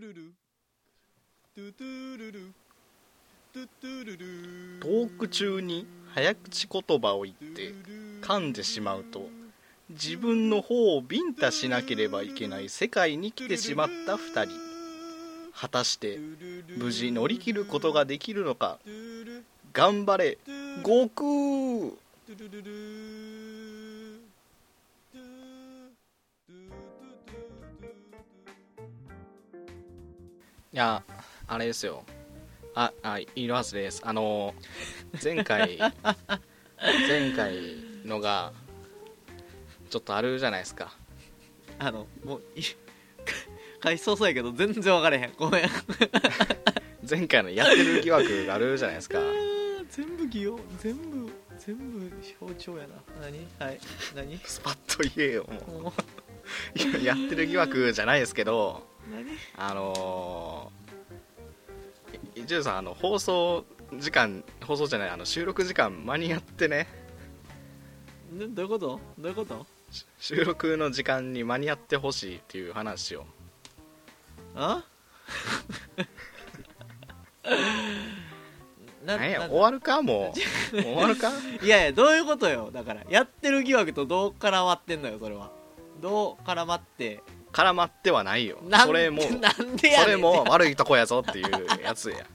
トゥルル。トゥトゥルル。トゥトゥルル。トーク中に早口言葉を言って噛んでしまうと自分の方をビンタしなければいけない世界に来てしまった2人。果たして無事乗り切ることができるのか。頑張れ悟空いやあれですよ。ああイロハスです。あの前回 前回のがちょっとあるじゃないですか。あのもうい 回想そうやけど全然分かれへん。ごめん。前回のやってる疑惑があるじゃないですか。全部擬音全部全部象徴やな。何？はい。何？スパッと言えよももう。いややってる疑惑じゃないですけどあのー、一応さんあの放送時間放送じゃないあの収録時間間に合ってね。などういうこと？どういうこと？し収録の時間に間に合ってほしいっていう話を。あ？ななんやな終わるか？もう。終わるか？いやいやどういうことよ。だからやってる疑惑とどう絡まってんのよそれは。どう絡まって絡まってはないよ。なんそれもなんでやねん。それも悪いとこやぞっていうやつや。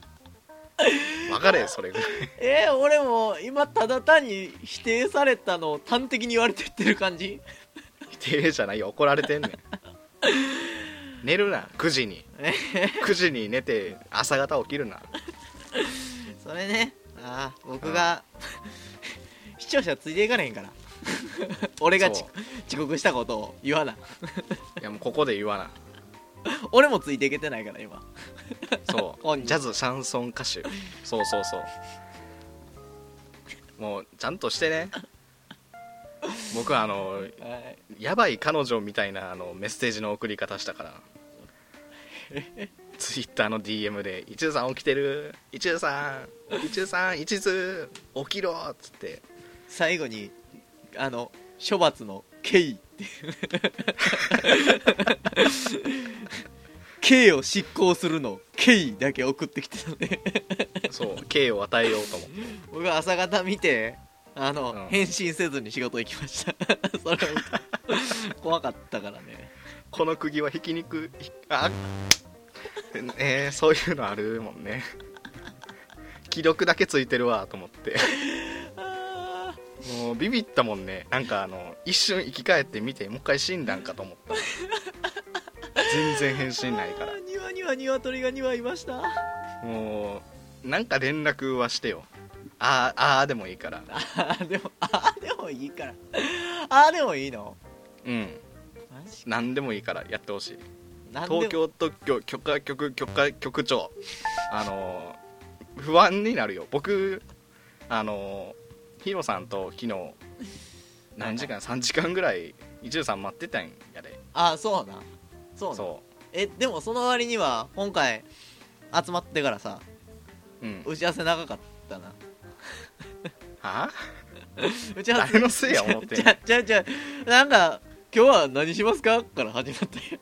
分かれそれぐらい。えー、俺も今ただ単に否定されたのを端的に言われてってる感じ？否定じゃないよ。怒られてんねん。寝るな9時に。え9時に寝て朝方起きるな。それね。ああ僕が 視聴者ついていかれへんから俺が遅刻したことを言わな。いやもうここで言わな。俺もついていけてないから今。そう。ジャズシャンソン歌手。そうそうそう。もうちゃんとしてね。僕はあのはい。やばい彼女みたいなあのメッセージの送り方したから。ツイッターの DM で「一途さん起きてる一途さん一途さん一途起きろ」っつって。最後にあの処罰の「刑」っていう。刑を執行するの「刑」だけ送ってきてたので。そう刑を与えようと思って。僕は朝方見てあの、うん返信せずに仕事行きました。それを見て。怖かったからね。この釘は引きにくいあえー、そういうのあるもんね。既読だけついてるわと思って。あ もうビビったもんね。なんかあの一瞬生き返って見てもう一回死んだんかと思った。全然返信ないから。ー庭には鶏が2羽いました？もうなんか連絡はしてよ。あーあーでもいいから。あーでもあーでもいいから。あーでもいいの？うん。マジ何でもいいからやってほしい。なんでも。東京特許許可局許可局長。あの不安になるよ。僕あのヒロさんと昨日何時間？3時間ぐらい。一途さん待ってたんやで。あーそうなそうなそえでもその割には今回集まってからさううん。打ち合わせ長かったな。は 打ち合わせ誰のせいや思ってんじ ゃじゃじゃなんか今日は何しますか？から始まったや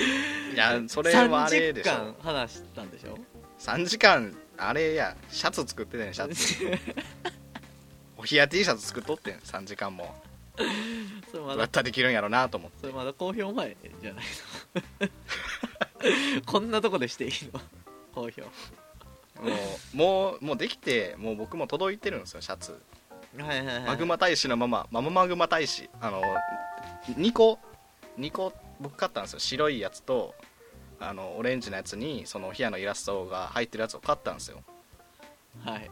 んいやそれはあれでし30ょ間話したんでしょ？3時間あれや。シャツ作ってたねシャツ お冷や T シャツ作っとってん3時間も。それまだ。どうやったらできるんやろなと思って。それまだ公表前じゃないの？こんなとこでしていいの？公表。もうもうもうできてもう僕も届いてるんですよシャツ。はいはいはい。マグマ大使のままマママグマ大使。あの2個2個僕買ったんですよ。白いやつとあのオレンジのやつにそのヒアのイラストが入ってるやつを買ったんですよ。はい。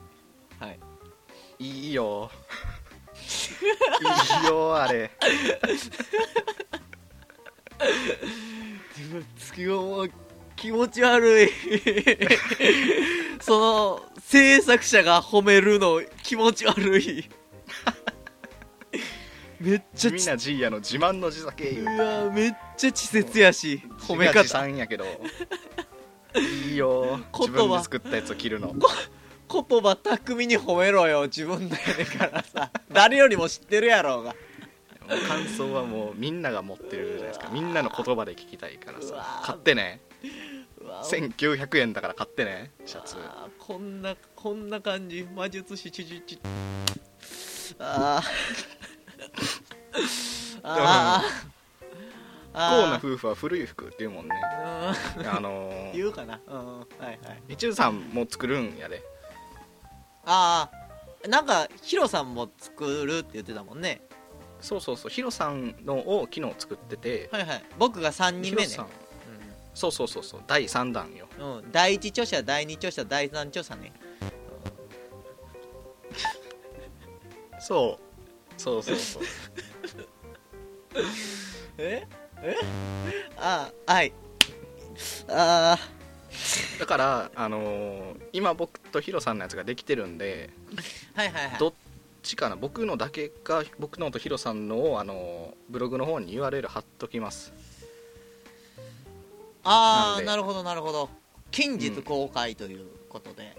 はいいいよ。いいよあれ。月もう気持ち悪い。その制作者が褒めるの気持ち悪い。めっちゃち地味なジーヤの自慢の地酒う言うわめっちゃ稚拙やし褒め方。賛やけど。いいよ。言葉。自分で作ったやつを着るの言葉巧みに褒めろよ自分だからさ。誰よりも知ってるやろうが。感想はもうみんなが持ってるじゃないですか。みんなの言葉で聞きたいからさ。買ってね。うわ1900円だから買ってねシャツ。こんなこんな感じ。魔術師チュチュチュ。あー。あー。不幸なあ夫婦は古い服っていうもんね。ーあのー、言うかな。うん。はいはい。みちゅさんも作るんやでああなんかヒロさんも作るって言ってたもんね。そうそうそうヒロさんのを昨日作ってて。はいはい。僕が3人目ね。ヒロさん。そうそうそうそう第3弾よ。うん、うん、第一著者第二著者第三著者ね。そう。そうそうそう。え？え？ああはい。あだからあのー今僕とヒロさんのやつができてるんであはいはいはい。どっちかな僕のだけか僕のとヒロさんのをあのーブログの方に URL 貼っときます。なんで。ああなるほどなるほど。近日公開ということで、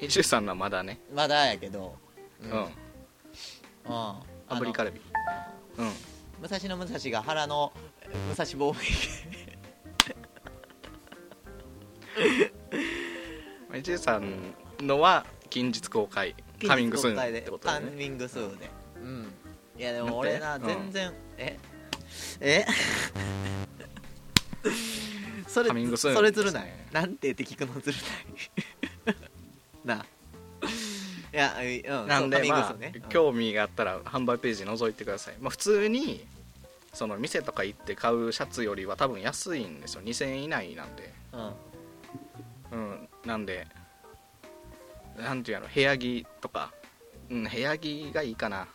みちゅさんのはまだね。まだやけど。ううん、うん。アブリカルビ。うん。武蔵野武蔵が原のえ武蔵防みちゅさんのは近日公開衛カミングスーンってことでね。カミングスーンでうん。いやでも俺な全然、え？え？それカミングスーンそれずるない、なんてって聞くのずるない？なあ。いやうんなんでまあーンね、うん。興味があったら販売ページ覗いてください、まあ、普通にその店とか行って買うシャツよりは多分安いんですよ。2000円以内なんで。うんうんなんでなんていうの部屋着とか。うん部屋着がいいかな。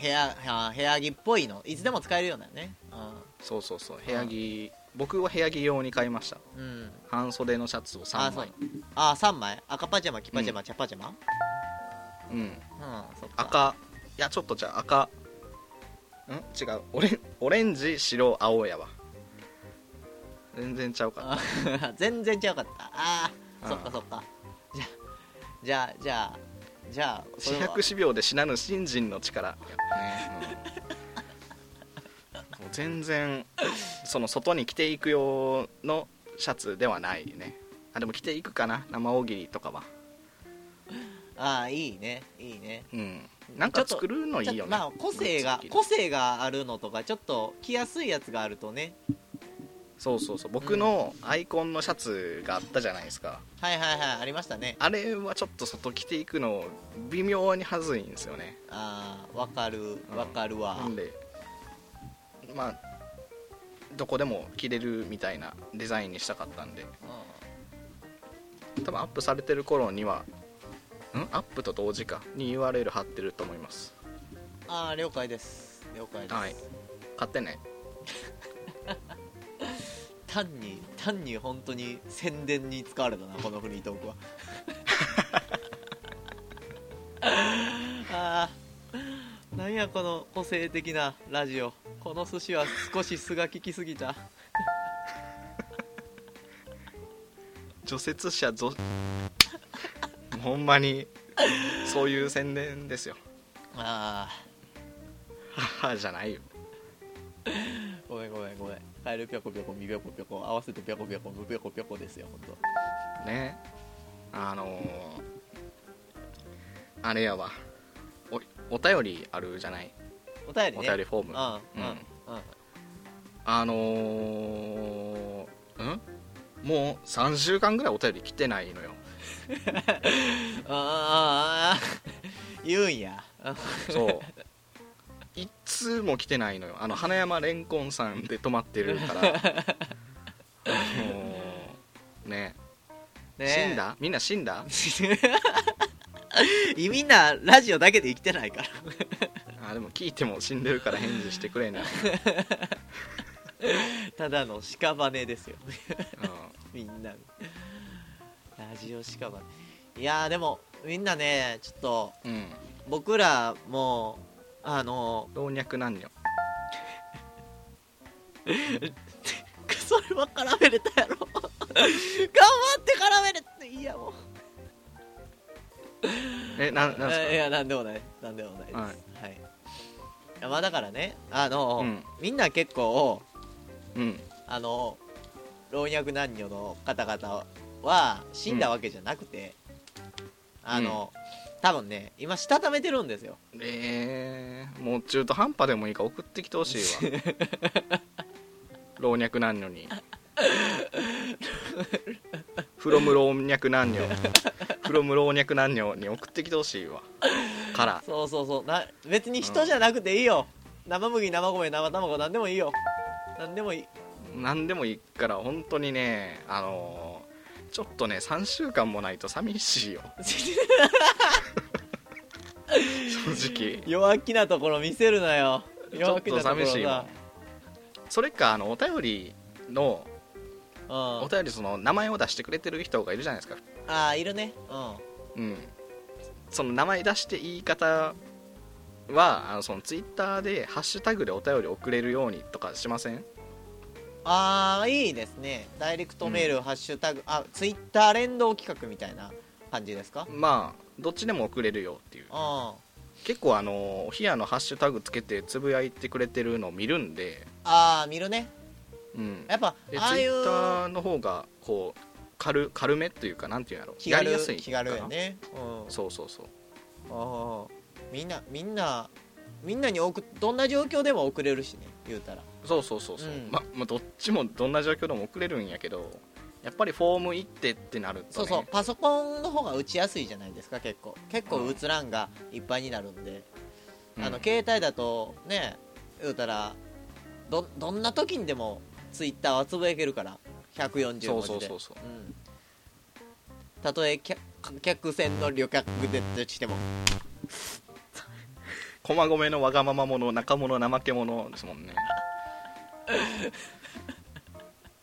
部屋あ部屋着っぽいの？いつでも使えるようなね。そうそうそう部屋着僕は部屋着用に買いました。うん、うん、半袖のシャツを3あそう。枚あ3枚？赤パジャマ黄パジャマ、茶パジャマ？うん。うん赤いやちょっとじゃあ赤。ん？違う。オレンオレンジ白青やわ 全然ちゃうかった。あ全然違うかった。ああうん。そっかそっか。じゃあじゃあじゃあじゃあ百四秒で死なぬ信心の力。ね、うんもう全然その外に着ていく用のシャツではないね。あでも着ていくかな？生大喜利とかは。ああいいね。いいね。うん。なんか作るのいいよね。まあ個性が個性があるのとかちょっと着やすいやつがあるとねそうそうそう。僕のアイコンのシャツがあったじゃないですか。はいはいはいありましたね。あれはちょっと外着ていくの微妙にはずいんですよね。ああわかるわかるわ、なんでまあどこでも着れるみたいなデザインにしたかったんで。多分アップされてる頃にはん？アップと同時か。に URL 貼ってると思います。ああ了解です。了解です、はい。買ってね 単に単に本当に宣伝に使われたなこのフリートークは。あー。なんやこの個性的なラジオ。この寿司は少し素が効きすぎた。除雪車ぞ。ほんまにそういう宣伝ですよ。あ母じゃないよカエルぴょこぴょこみぴょこぴょこ合わせてぴょこぴょこむぴょこぴょこですよ本ね。あのーあれやわ。おお便りあるじゃない？当お便りね。お便りフォーム。うんうんうん。あのー、ん？もう3週間ぐらいお便り来てないのよ。あーあー。言うんや。そういつも来てないのよ。あの花山レンコンさんで泊まってるから。もうね。ね。死んだ？みんな死んだ？みんなラジオだけで生きてないから。あでも聞いても死んでるから返事してくれない、ただの屍ですよ。うみんなラジオ屍。いやーでもみんなねちょっとん、うん、僕らもうあの老若男女。それは絡めれたやろ。頑張って絡めれていいやもう。えななんすか？いやなんでもない。なんでもないです。ははい。いやまあだからねあの、うん。みんな結構うん。あの老若男女の方々は死んだわけじゃなくて、あの、多分ね今したためてるんですよ。えー、もう中途半端でもいいから送ってきてほしいわ。老若男女に。フロム老若男女。フロム老若男女に送ってきてほしいわ。から。そうそうそう。な別に人じゃなくていいよ、生麦生米生卵なんでもいいよ。なんでもいい。何でもいいから本当にねあのーちょっとね3週間もないと寂しいよ 正直。弱気なところ見せるなよ。ちょ弱っと気なところ寂しいわそれかあのお便りのうん。お便りその名前を出してくれてる人がいるじゃないですか。ああいるね。うん。うん。その名前出して言い方はあのそのツイッターでハッシュタグでお便り送れるようにとかしません？ああいいですね。ダイレクトメール、ハッシュタグあツイッター連動企画みたいな感じですか？まあどっちでも送れるよっていう。あ結構あのお冷やのハッシュタグつけてつぶやいてくれてるのを見るんで。あー見るね。うん。やっぱでツイああいう。ッターの方がこう軽軽めというかなんていうんやろ気軽やりやすい気軽やね。うん。そうそうそう。ああ。みんなみんなみんなに送どんな状況でも送れるしね言うたら。そうそうそうそう、うん。ままあどっちもどんな状況でも送れるんやけどやっぱりフォーム行ってってなると、ね、そうそうパソコンの方が打ちやすいじゃないですか結構。結構打つ欄がいっぱいになるんで、うん。あの携帯だとね言うたらどどんな時にでもツイッターはつぶやけるから。140文字で。そうそうそうそう。うん。たとえ客客船の旅客でとしても。駒込のわがまま者中者怠け者ですもんね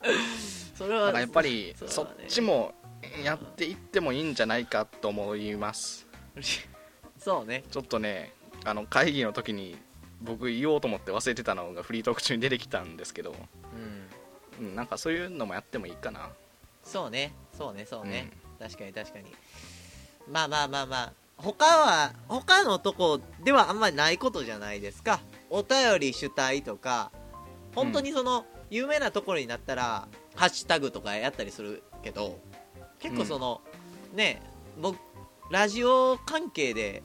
それはやっぱりそっちもやっていってもいいんじゃないかと思います。そうね。ちょっとねあの会議の時に僕言おうと思って忘れてたのがフリートーク中に出てきたんですけど、うん。うん、なんかそういうのもやってもいいかな。そうね。そうね。そうね、確かに確かに。まあまあまあまあ。他は他のとこではあんまりないことじゃないですか。お便り主体とか本当にその、有名なところになったらハッシュタグとかやったりするけど結構その、ね僕ラジオ関係で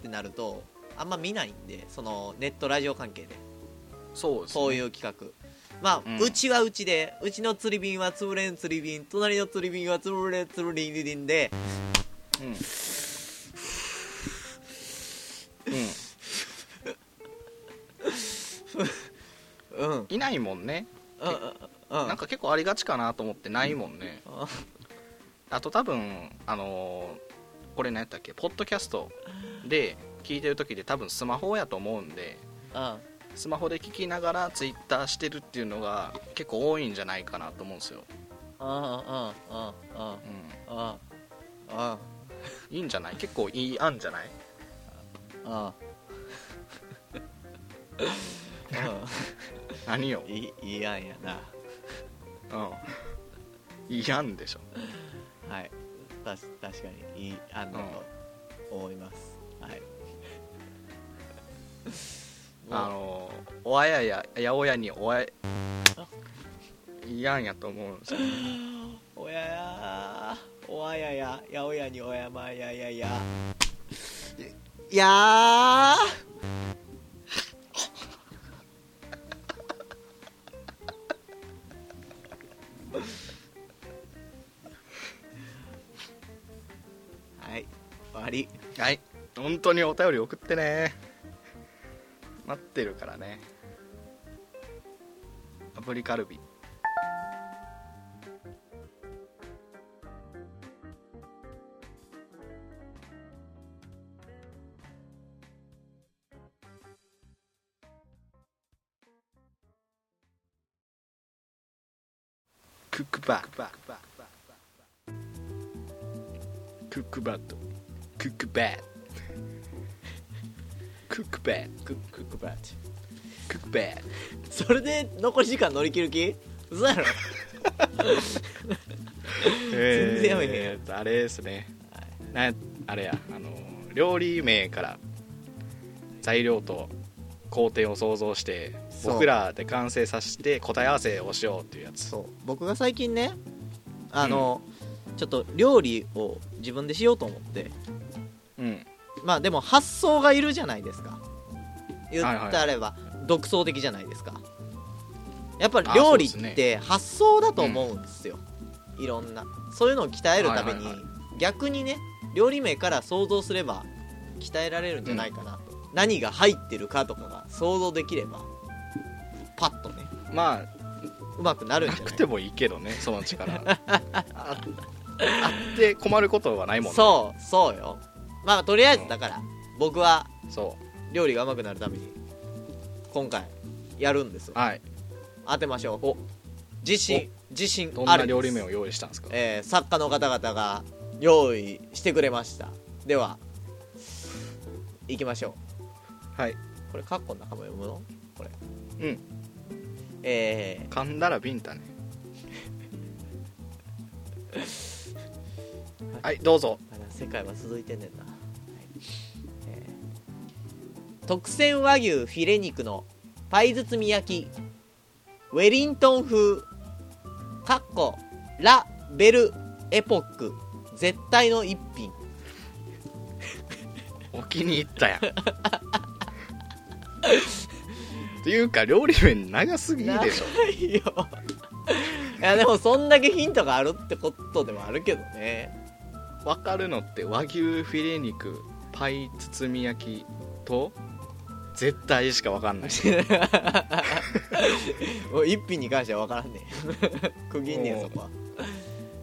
ってなるとあんま見ないんでそのネットラジオ関係で。そうですね。こういう企画。まあ、うん。うちはうちでうちの釣り瓶は潰れん釣り瓶隣の釣り瓶は潰れん釣り瓶でうん、うん、うん。いないもんね。うんうんうんなんか結構ありがちかなと思ってないもんね。ああと多分あのーこれ何やったっけ？ポッドキャストで聞いてる時で多分スマホやと思うんでうん。スマホで聞きながらツイッターしてるっていうのが結構多いんじゃないかなと思うんですよ、うんうんうんうん。うん、うんうん。いいんじゃない？結構いい案じゃない？うん 何ようんいいいい案やな。うん。いい案でしょ。はい。たし確かにいい案だと思います、はい。あのおあやや八百屋におあやいい案やと思うんですよ。おややおあやややおやにおやまややや。いやーはい終わり。はい。本当にお便り送ってね。待ってるからね。アプリカルビ。時間乗り切る気？嘘やろ。全然やめへんやあれですね。なあれやあの料理名から材料と工程を想像して僕らで完成させて答え合わせをしようっていうやつ。そう。僕が最近ねあの、ちょっと料理を自分でしようと思って。うん。まあでも発想がいるじゃないですか。言はいはい。ったれば、独創的じゃないですかやっぱりあ料理って発想だと思うんですよ、いろんな。そういうのを鍛えるために、逆にね料理名から想像すれば鍛えられるんじゃないかなと、何が入ってるかとかが想像できればパッとねまうまくなるんじゃない？くてもいいけどねその力。ああって困ることはないもんね。そうそうよ。まあとりあえずだから、僕はそ料理がうまくなるために今回やるんですよ。うはい当てましょう。お自信自信どんなある料理名を用意したんですか？えー作家の方々が用意してくれました。では行きましょはい。うこれカッコの中も読むの？これ。うん。え噛んだらビンタね。はいどうぞ。世界は続いてんねんな、はい。えー。特選和牛フィレ肉のパイ包み焼きウェリントン風カッコラ・ベル・エポック絶対の一品。お気に入ったやん。っていうか料理名長すぎでしょ。ないよ。いやでもそんだけヒントがあるってことでもあるけどね。分かるのって和牛フィレ肉パイ包み焼きと絶対しか分かんない。もう一品に関しては分からんね 区切んねんそこは。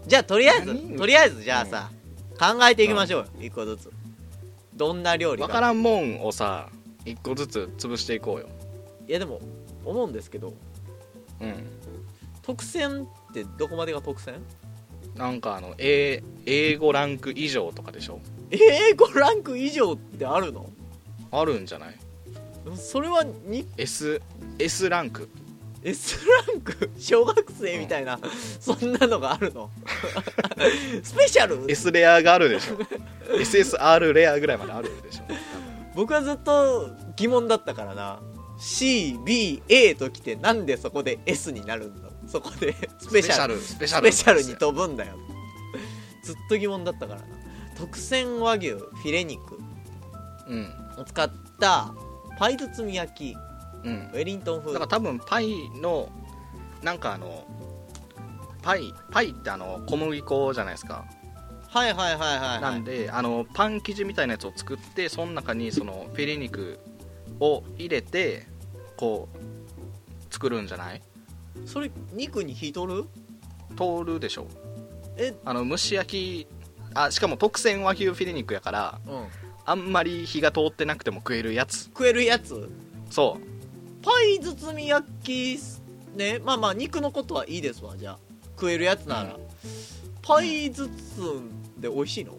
じゃあとりあえず何とりあえずじゃあさ、考えていきましょうよ一個ずつ。どんな料理分からんもんをさ一個ずつ潰していこうよ。いやでも思うんですけど。うん。特選ってどこまでが特選？なんかあの A 英語ランク以上とかでしょ。英語ランク以上ってあるの？あるんじゃない？それはに？S, S ランク S ランク小学生みたいな、そんなのがあるの？スペシャル？S レアがあるでしょ。SSR レアぐらいまであるでしょ。僕はずっと疑問だったからな。CBA ときてなんでそこで S になるんだそこでスペシャル？スペシャル。スペシャルに飛ぶんだよ。ずっと疑問だったからな。特選和牛フィレ肉うん。を使ったパイ包み焼き。うん。ウェリントン風。だから多分パイのなんかあのパイパイってあの小麦粉じゃないですか。はいはいはいはい、はい、なんであのパン生地みたいなやつを作ってその中にそのフィレ肉を入れてこう作るんじゃない？それ肉に火通る？通るでしょ。え？あの蒸し焼きあしかも特選和牛フィレ肉やからうんあんまり火が通ってなくても食えるやつ。食えるやつ？そパイ包み焼きね。まあまあ肉のことはいいですわ。じゃあ。食えるやつなら、うん。パイ包んで美味しいの？う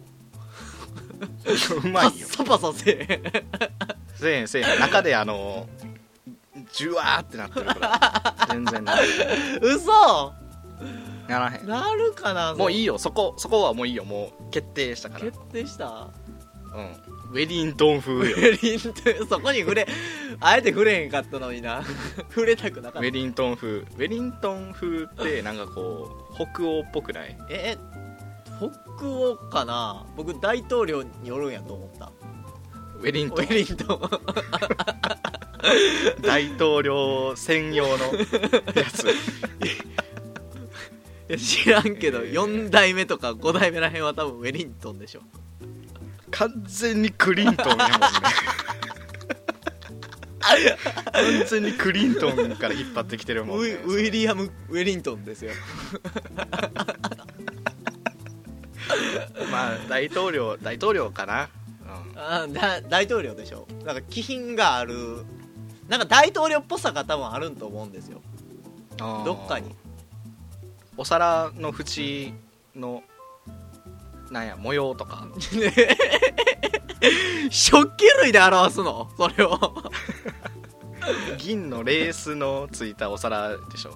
うまいよ。パッサパサせえ。せえせえ中であのジュワーってなってるから。全然な嘘！ならへん。なるかなもういいよよ。そこそこはもういいよ。もう決定したから。決定した？うん。ウェリントン風よ。ウェリントンそこに触れ あえて触れへんかったのにな。触れたくなかった。ウェリントン風。ウェリントン風ってなんかこう北欧っぽくない？え北欧かな？僕大統領によるんやと思った。ウェリントン。ウェリントン。大統領専用のやつ。いや知らんけど4代目とか5代目らへんは多分ウェリントンでしょ完全にクリントンやもんね。完全にクリントンから引っ張ってきてるもんね。ウィウィリアム・ウェリントンですよ。まあ大統領大統領かな、うん、あだ大統領でしょ。なんか気品がある。なんか大統領っぽさが多分あるんと思うんですよ。どっかに。お皿の縁のなんや模様とか。食器類で表すの？それを。銀のレースのついたお皿でしょ。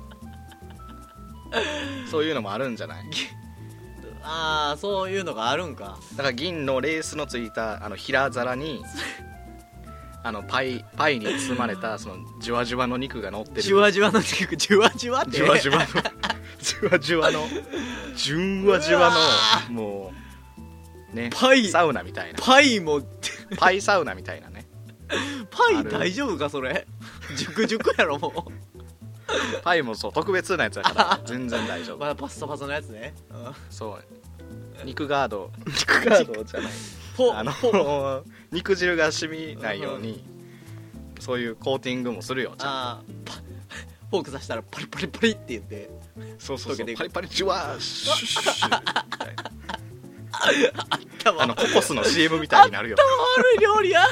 そういうのもあるんじゃない？ああそういうのがあるんか。だから銀のレースのついたあの平皿にあのパイパイに包まれたそのじゅわじゅわの肉が乗ってる。じゅわじゅわの肉。じゅわじゅわって。じゅわじゅわの。じゅわじゅわの。じゅんわじゅわのもうね。パイ。サウナみたいな。パイも。パイサウナみたいなね。パイ大丈夫かそれ？熟熟やろも パイもそう特別なやつだから全然大丈う夫。まだパッサパサのやつね、うん、そう。肉ガード。肉ガードじゃない。あの肉汁が染みないようにそういうコーティングもするよちゃんあーパフォークさしたらパリパリパリって言って。とそうそうそう。く。パリパリジュワーシュッシュッみたいなあのココスの CM みたいになるよ。悪い料理や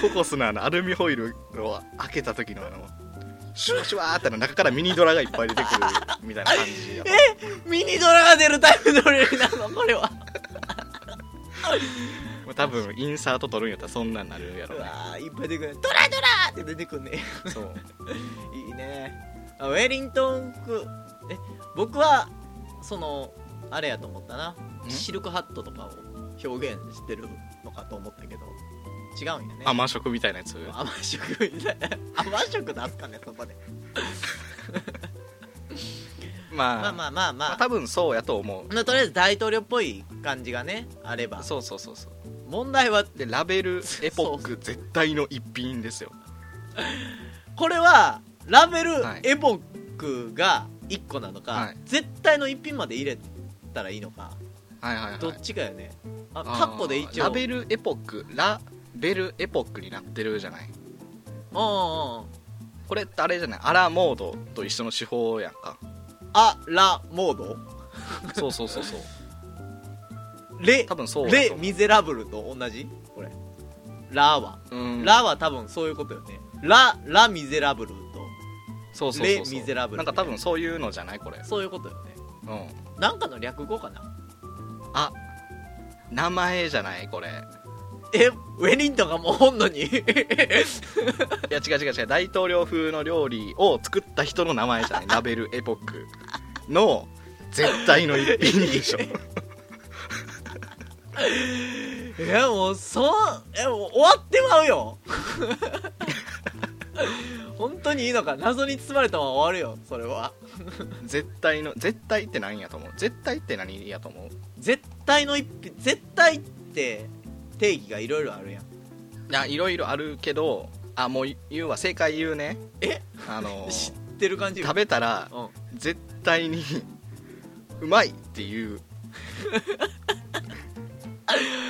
ココスのあのアルミホイルを開けた時のあのシュワシュワーってあの中からミニドラがいっぱい出てくるみたいな感じや ミニドラが出るタイプの料理なのこれは。まあ多分インサート撮るんやったらそんなんなるやろうね。わーいっぱい出てくる。ドラドラって出てくんねそう。いいね。あウェリントン風え僕はそのあれやと思ったな。ん？シルクハットとかを表現してるのかと思ったけど。違うんやね。甘食みたいなやつ？甘食みたいな。甘食出すかねそこで。まあ。まあまあまあままああ多分そうやと思う。まあとりあえず大統領っぽい感じがねあれば。そうそうそうそう。問題はでラベルエポック。絶対の一品ですよ。これはラベルはい。エポックが1個なのか、はい。絶対の一品まで入れたらいいのか。はいはいはい。どっちかよね。あカッコで一応。ラベルエポックラベルエポックになってるじゃない？うんうんうんこれってあれじゃない？アラモードと一緒の手法やんか。あラモード？そうそうそうそう。レ多分そうやレミゼラブルと同じ？これ。ラは、うん。ラは多分そういうことよね。ララミゼラブルと。そうそうそうそう。レミゼラブルなんか多分そういうのじゃない？これ。そういうことよねうん。なんかの略語かな？あ名前じゃないこれ。えウェリントンがもうおんのに？いや違う違う違う。大統領風の料理を作った人の名前じゃない。ラベルエポック。の絶対の一品でしょ。いやもうそうえもう終わってまうよ本当にいいのか？謎に包まれたまま終わるよそれは。絶対の絶対って何やと思う？絶対って何やと思う？絶対の一品絶対って定義がいろいろあるやん。いやいろいろあるけどあもう言うわ正解言うね。え？あの 知ってる感じ食べたらうん。絶対にうまいっていう。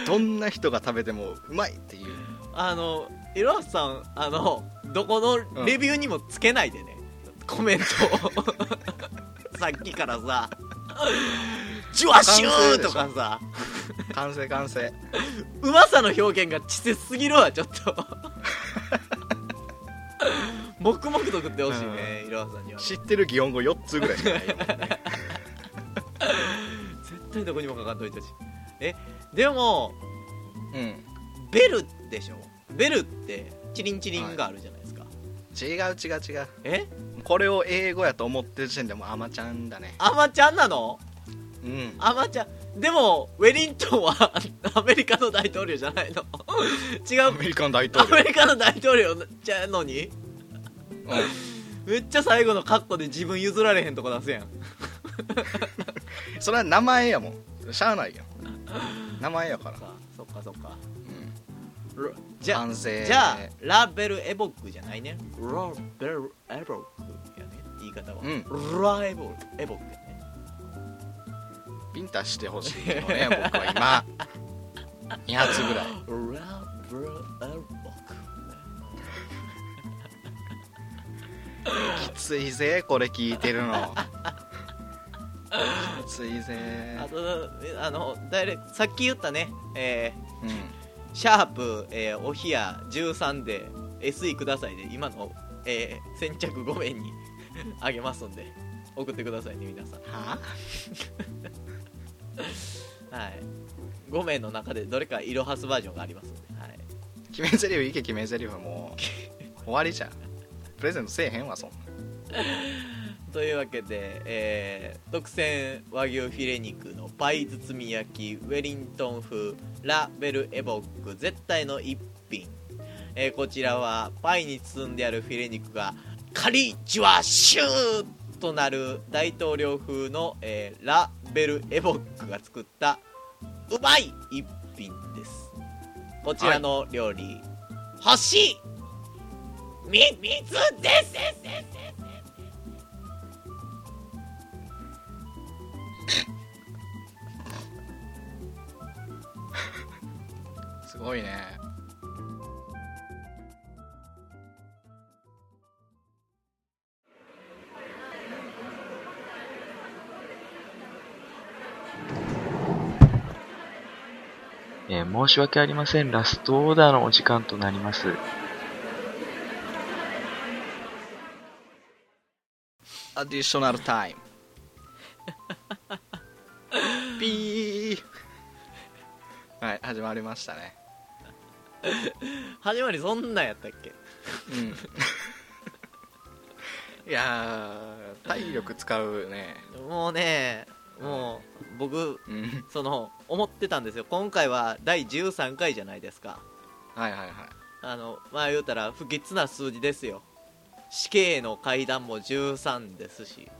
どんな人が食べてもうまいっていう。あのいろはさんあのどこのレビューにもつけないでね、コメントを。さっきからさ「ジュワシュー!」とかさ。完成完成。うまさの表現が稚拙すぎるわちょっと。黙々と食ってほしいねいろはさんには。知ってる擬音語4つぐらいしかないよ 絶対どこにもかかんといてほしい。えでもうん。ベルでしょベルってチリンチリンがあるじゃないですか、違う違う違う。え？これを英語やと思ってる時点でもうアマちゃんだね。アマちゃんなの？うん。アマちゃんでもウェリントンはアメリカの大統領じゃないの？違う？アメリカの大ア統領。メリカの大統領じゃのに？うん。めっちゃ最後のカッコで自分譲られへんとこ出すやん。それは名前やもん。しゃあないやん。名前やから、そっかそっかじゃあ完成じゃあラベルエボックじゃないね。ラベルエボックやね。言い方は、うん。ラエボエボックやね。ビンタしてほしいのね 僕は今。2発ぐらい。ラベルエボッきついぜこれ聞いてるの。きついぜ。クあとえあのダイレさっき言ったね。えーうんシャープ、えーお冷や13で SE くださいで今の、えー先着5名に あげますんで送ってくださいね皆さん。は はい。5名の中でどれかイロハスバージョンがありますんで、はい、決め台詞いけ決め台詞もう 終わりじゃん。プレゼントせえへんわそんなというわけで、えー特選和牛フィレ肉のパイ包み焼きウェリントン風ラベルエボック絶対の一品。えーこちらはパイに包んであるフィレ肉がカリジュワシューとなる大統領風の、えーラ・ベル・エボックが作ったうまい一品です。こちらの料理、星3つですす ごいねえー申し訳ありません。ラストオーダーのお時間となります。アディショナルタイム始まりましたね。始まりそんなんやったっけ？うん。いやー体力使うね。もうねもう僕うん。その思ってたんですよ。今回は第13回じゃないですか。はいはいはい。あのまあ言うたら不吉な数字ですよ。死刑の階段も13ですし。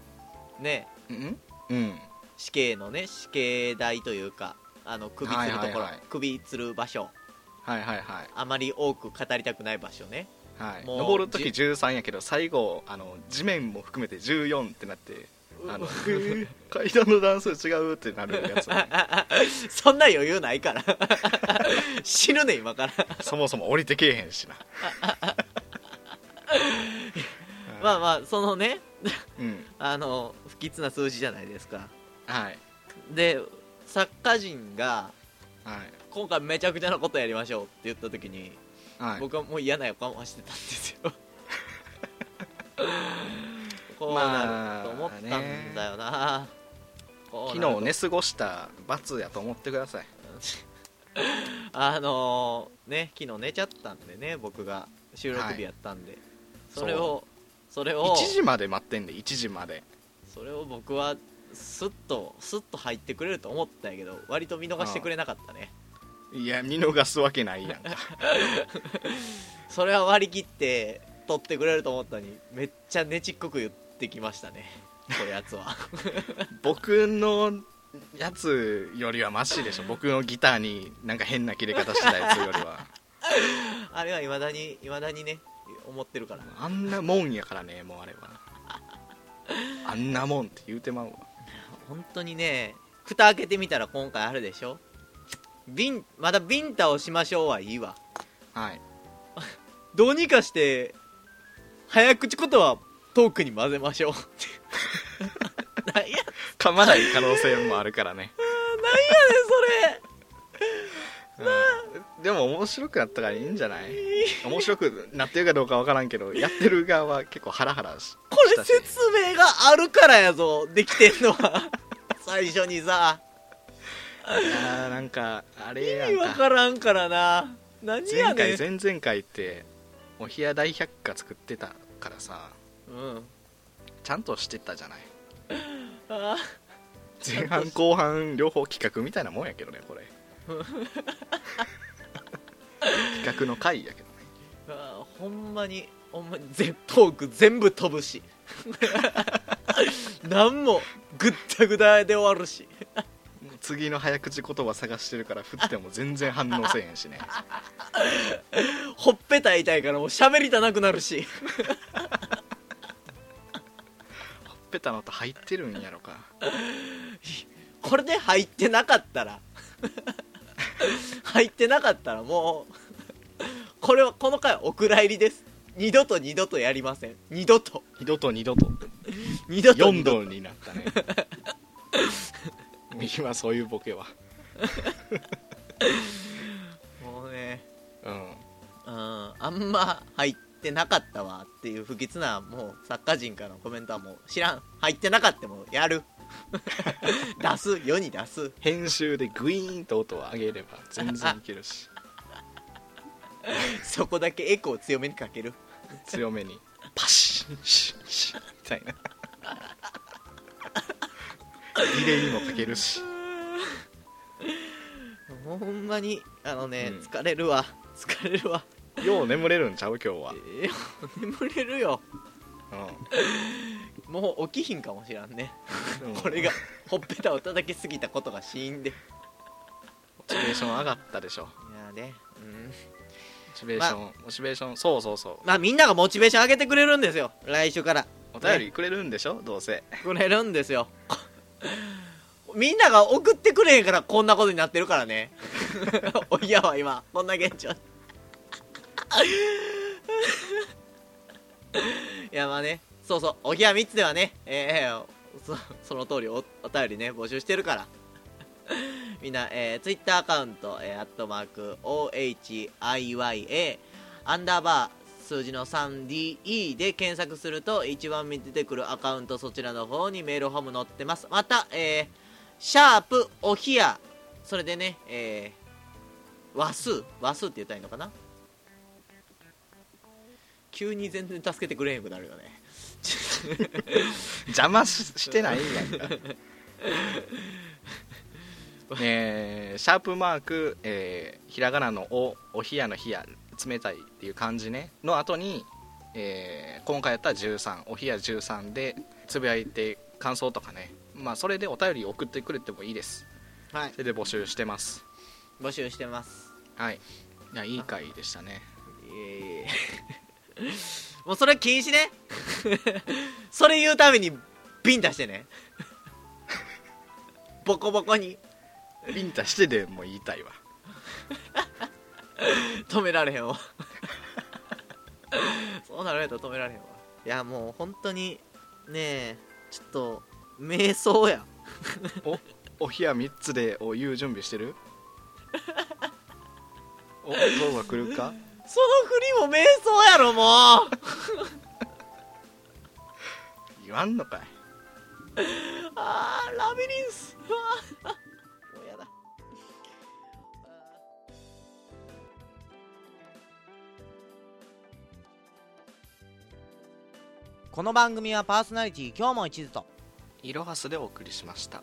ね。うん？うん。死刑のね死刑台というかあの首吊るところ、はいはいはい。首吊る場所。はいはいはい。あまり多く語りたくない場所ね。はい、もう登るとき13やけど最後あの地面も含めて14ってなってあの 階段の段数違うってなるやつ、ね、そんな余裕ないから。死ぬね今から。そもそも降りてけえへんしな。まあまあそのねうん。あの不吉な数字じゃないですか。はい。で作家陣がはい。今回めちゃくちゃなことやりましょうって言った時に、はい。僕はもう嫌な予感はしてたんですよ。こうなると思ったんだよな、こうなると。昨日寝過ごした罰やと思ってください。あのーね昨日寝ちゃったんでね僕が収録日やったんで、それをそれを1時まで待ってんで1時まで。それを僕はスッとスッと入ってくれると思ったんやけど割と見逃してくれなかったね。いや見逃すわけないやんか。それは割り切って撮ってくれると思ったのにめっちゃねちっこく言ってきましたね。こやつは。僕のやつよりはマシでしょ。僕のギターになんか変な切れ方したやつよりは。あれはいまだにいまだにね思ってるから。あんなもんやからねもうあれは。あんなもんって言うてまうわ本当にね蓋開けてみたら今回あるでしょ？ビンまだビンタをしましょうはいいわ。はい。どうにかして早口言葉トークに混ぜましょう。っ てなんや。ねん噛まない可能性もあるからね。それうん。でも面白くなったからいいんじゃない？面白くなってるかどうかわからんけどやってる側は結構ハラハラしこれ説明があるからやぞできてんのは最初にさいやーなんかあれや意味わんかからんからな。何や前ねん。回前々回ってお冷や大百科作ってたからさ。うん。ちゃんとしてたじゃない。あ前半後半両方企画みたいなもんやけどねこれ企画の回やけどね。ーあーほんまにほんまにぜトーク全部飛ぶし。何もぐったぐだで終わるし。次の早口言葉探してるから振っても全然反応せえへんしね。ほっぺた痛いからもう喋りたなくなるし。ほっぺたのと入ってるんやろか。これで入ってなかったら入ってなかったらもうこれはこの回はお蔵入りです。二度と二度とやりません。二度と。二度と二度と。二度と4二度度になったね。今そういうボケは。もうね。うん。うん。あんま入ってなかったわっていう不吉なもう作家陣からのコメントはもう知らん。入ってなかったもやる出す世に出す。編集でグイーンと音を上げれば全然いけるし。そこだけエコー強めにかける。強めに。パシッシッシッみたいな。リレーにもかけるし。ほんまにあのね、うん。疲れるわ。疲れるわ。よう眠れるんちゃう？今日は、えー眠れるよ。うもう起きひんかもしらんね。んうん。これがほっぺたを叩きすぎたことが死因で。いモチベーション上がったでしょ。やね。うん。モチベーション、モチベーションそうそうそう。まあみんながモチベーション上げてくれるんですよ。来週から。お便りくれるんでしょ？どうせ。くれるんですよ。みんなが送ってくれへんからこんなことになってるからね。おいやは今。こんな現状。いやまあねそうそうおぎや3つではねえーそその通りおお便りね募集してるから。みんな、えー、ツイッターアカウント、えー、アットマーク OHIYA アンダーバー数字の 3DE で検索すると一番見出てくるアカウントそちらの方にメールフォーム載ってます。また、えー、シャープおひやそれでね、えー、和数和数って言ったらいいのかな？急に全然助けてくれへんくなるよね。邪魔ししてないやんか えーシャープマーク、えーひらがなの「お」おひやの「ひや」冷たいっていう漢字ね。の後に、えー今回やったら13おひや13でつぶやいて感想とかね。まあそれでお便り送ってくれてもいいです。はい。それで募集してます。募集してます。はい。いやいい回でしたね。いえいえもうそれ禁止ね。それ言うためにビンタしてね。ボコボコに。ビンタしてでも言いたいわ。止められへんわ。そうなられたら止められへんわ。いやもう本当にねえちょっと瞑想や。おおひや3つでお言う準備してる？おどうぞ来るか？その振りも瞑想やろもう。言わんのかい。あーラビリンス。もうやだ。この番組はパーソナリティ今日も一途と。いろはすでお送りしました